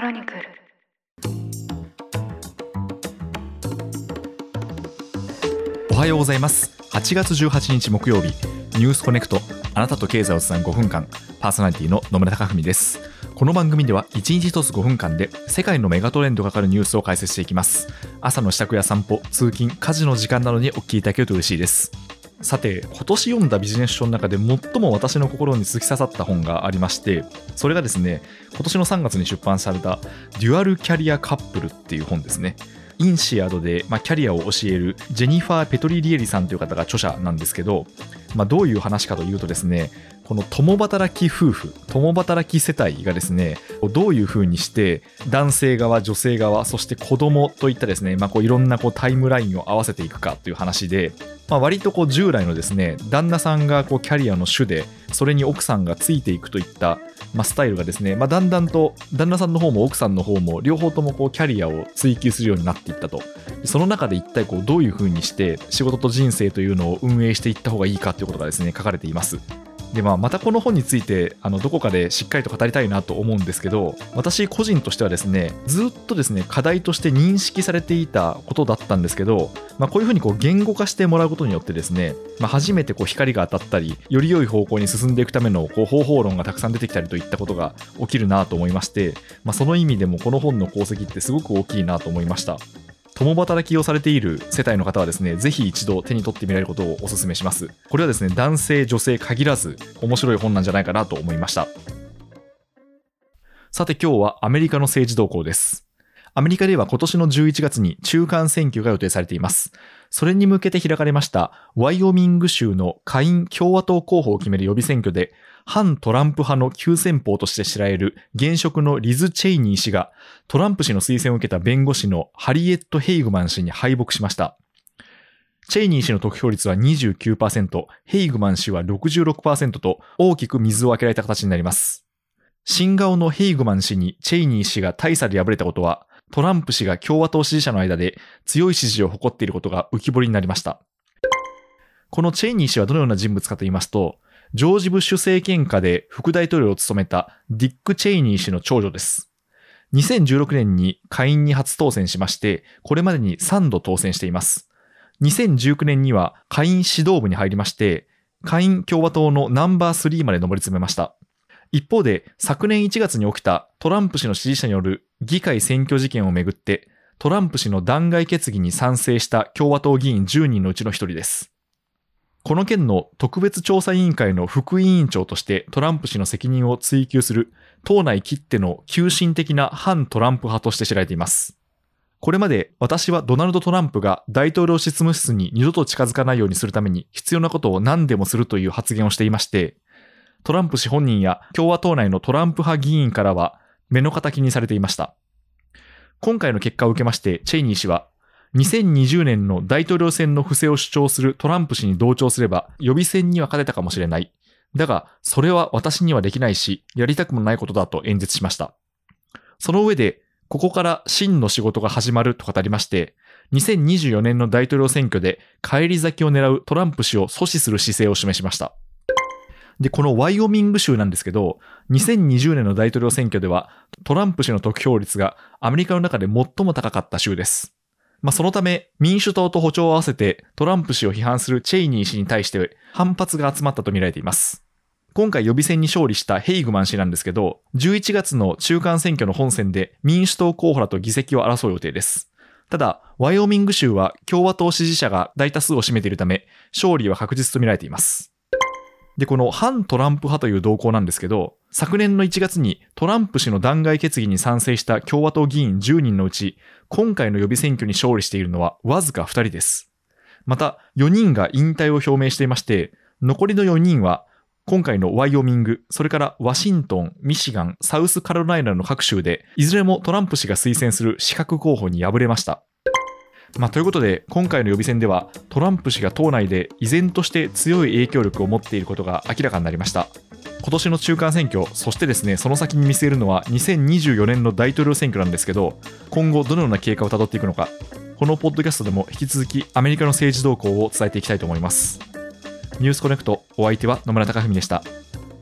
クロニクル。おはようございます。8月18日木曜日ニュースコネクトあなたと経済をつなぐ5分間パーソナリティの野村貴文です。この番組では1日1つ5分間で世界のメガトレンドがかかるニュースを解説していきます。朝の支度や散歩通勤家事の時間などにお聞きいただけると嬉しいです。さて今年読んだビジネス書の中で最も私の心に突き刺さった本がありましてそれがですね今年の3月に出版された「デュアルキャリアカップル」っていう本ですね。インシアドで、まあ、キャリアを教えるジェニファー・ペトリリエリさんという方が著者なんですけど、まあ、どういう話かというとですねこの共働き夫婦共働き世帯がですねどういうふうにして男性側女性側そして子供といったですね、まあ、こういろんなこうタイムラインを合わせていくかという話で、まあ、割とこう従来のですね旦那さんがこうキャリアの主でそれに奥さんがついていくといったまあ、スタイルがですね、まあ、だんだんと旦那さんの方も奥さんの方も両方ともこうキャリアを追求するようになっていったと。その中で一体こうどういうふうにして仕事と人生というのを運営していった方がいいかということがですね書かれていますでまあ、またこの本についてあのどこかでしっかりと語りたいなと思うんですけど私個人としてはですねずっとですね課題として認識されていたことだったんですけど、まあ、こういうふうにこう言語化してもらうことによってですね、まあ、初めてこう光が当たったりより良い方向に進んでいくためのこう方法論がたくさん出てきたりといったことが起きるなと思いまして、まあ、その意味でもこの本の功績ってすごく大きいなと思いました。共働きをされている世帯の方はですね、ぜひ一度手に取ってみられることをお勧めします。これはですね、男性、女性限らず面白い本なんじゃないかなと思いました。さて今日はアメリカの政治動向です。アメリカでは今年の11月に中間選挙が予定されています。それに向けて開かれましたワイオミング州の下院共和党候補を決める予備選挙で反トランプ派の急先鋒として知られる現職のリズ・チェイニー氏がトランプ氏の推薦を受けた弁護士のハリエット・ヘイグマン氏に敗北しました。チェイニー氏の得票率は29%、ヘイグマン氏は66%と大きく水を開けられた形になります。新顔のヘイグマン氏にチェイニー氏が大差で敗れたことは、トランプ氏が共和党支持者の間で強い支持を誇っていることが浮き彫りになりました。このチェイニー氏はどのような人物かと言いますと、ジョージ・ブッシュ政権下で副大統領を務めたディック・チェイニー氏の長女です。2016年に下院に初当選しまして、これまでに3度当選しています。2019年には下院指導部に入りまして、下院共和党のナンバー3まで上り詰めました。一方で、昨年1月に起きたトランプ氏の支持者による議会選挙事件をめぐって、トランプ氏の弾劾決議に賛成した共和党議員10人のうちの1人です。この件の特別調査委員会の副委員長としてトランプ氏の責任を追及する党内きっての急進的な反トランプ派として知られています。これまで私はドナルド・トランプが大統領執務室に二度と近づかないようにするために必要なことを何でもするという発言をしていまして、トランプ氏本人や共和党内のトランプ派議員からは目の敵にされていました。今回の結果を受けまして、チェイニー氏は2020年の大統領選の不正を主張するトランプ氏に同調すれば予備選には勝てたかもしれない。だが、それは私にはできないし、やりたくもないことだと演説しました。その上で、ここから真の仕事が始まると語りまして、2024年の大統領選挙で返り咲きを狙うトランプ氏を阻止する姿勢を示しました。で、このワイオミング州なんですけど、2020年の大統領選挙ではトランプ氏の得票率がアメリカの中で最も高かった州です。まあ、そのため、民主党と歩調を合わせてトランプ氏を批判するチェイニー氏に対して反発が集まったとみられています。今回予備選に勝利したヘイグマン氏なんですけど、11月の中間選挙の本選で民主党候補らと議席を争う予定です。ただ、ワイオミング州は共和党支持者が大多数を占めているため、勝利は確実とみられています。で、この反トランプ派という動向なんですけど、昨年の1月にトランプ氏の弾劾決議に賛成した共和党議員10人のうち、今回の予備選挙に勝利しているのはわずか2人です。また、4人が引退を表明していまして、残りの4人は、今回のワイオミング、それからワシントン、ミシガン、サウスカロライナの各州で、いずれもトランプ氏が推薦する資格候補に敗れました。まあ、ということで、今回の予備選では、トランプ氏が党内で依然として強い影響力を持っていることが明らかになりました。今年の中間選挙、そしてですね、その先に見据えるのは2024年の大統領選挙なんですけど、今後どのような経過をたどっていくのか、このポッドキャストでも引き続きアメリカの政治動向を伝えていきたいと思います。ニュースコネクト、お相手は野村貴文でした。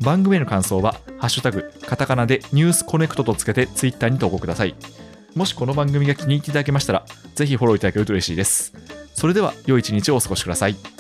番組への感想は、ハッシュタグ、カタカナでニュースコネクトとつけてツイッターに投稿ください。もしこの番組が気に入っていただけましたら、ぜひフォローいただけると嬉しいです。それでは、良い一日をお過ごしください。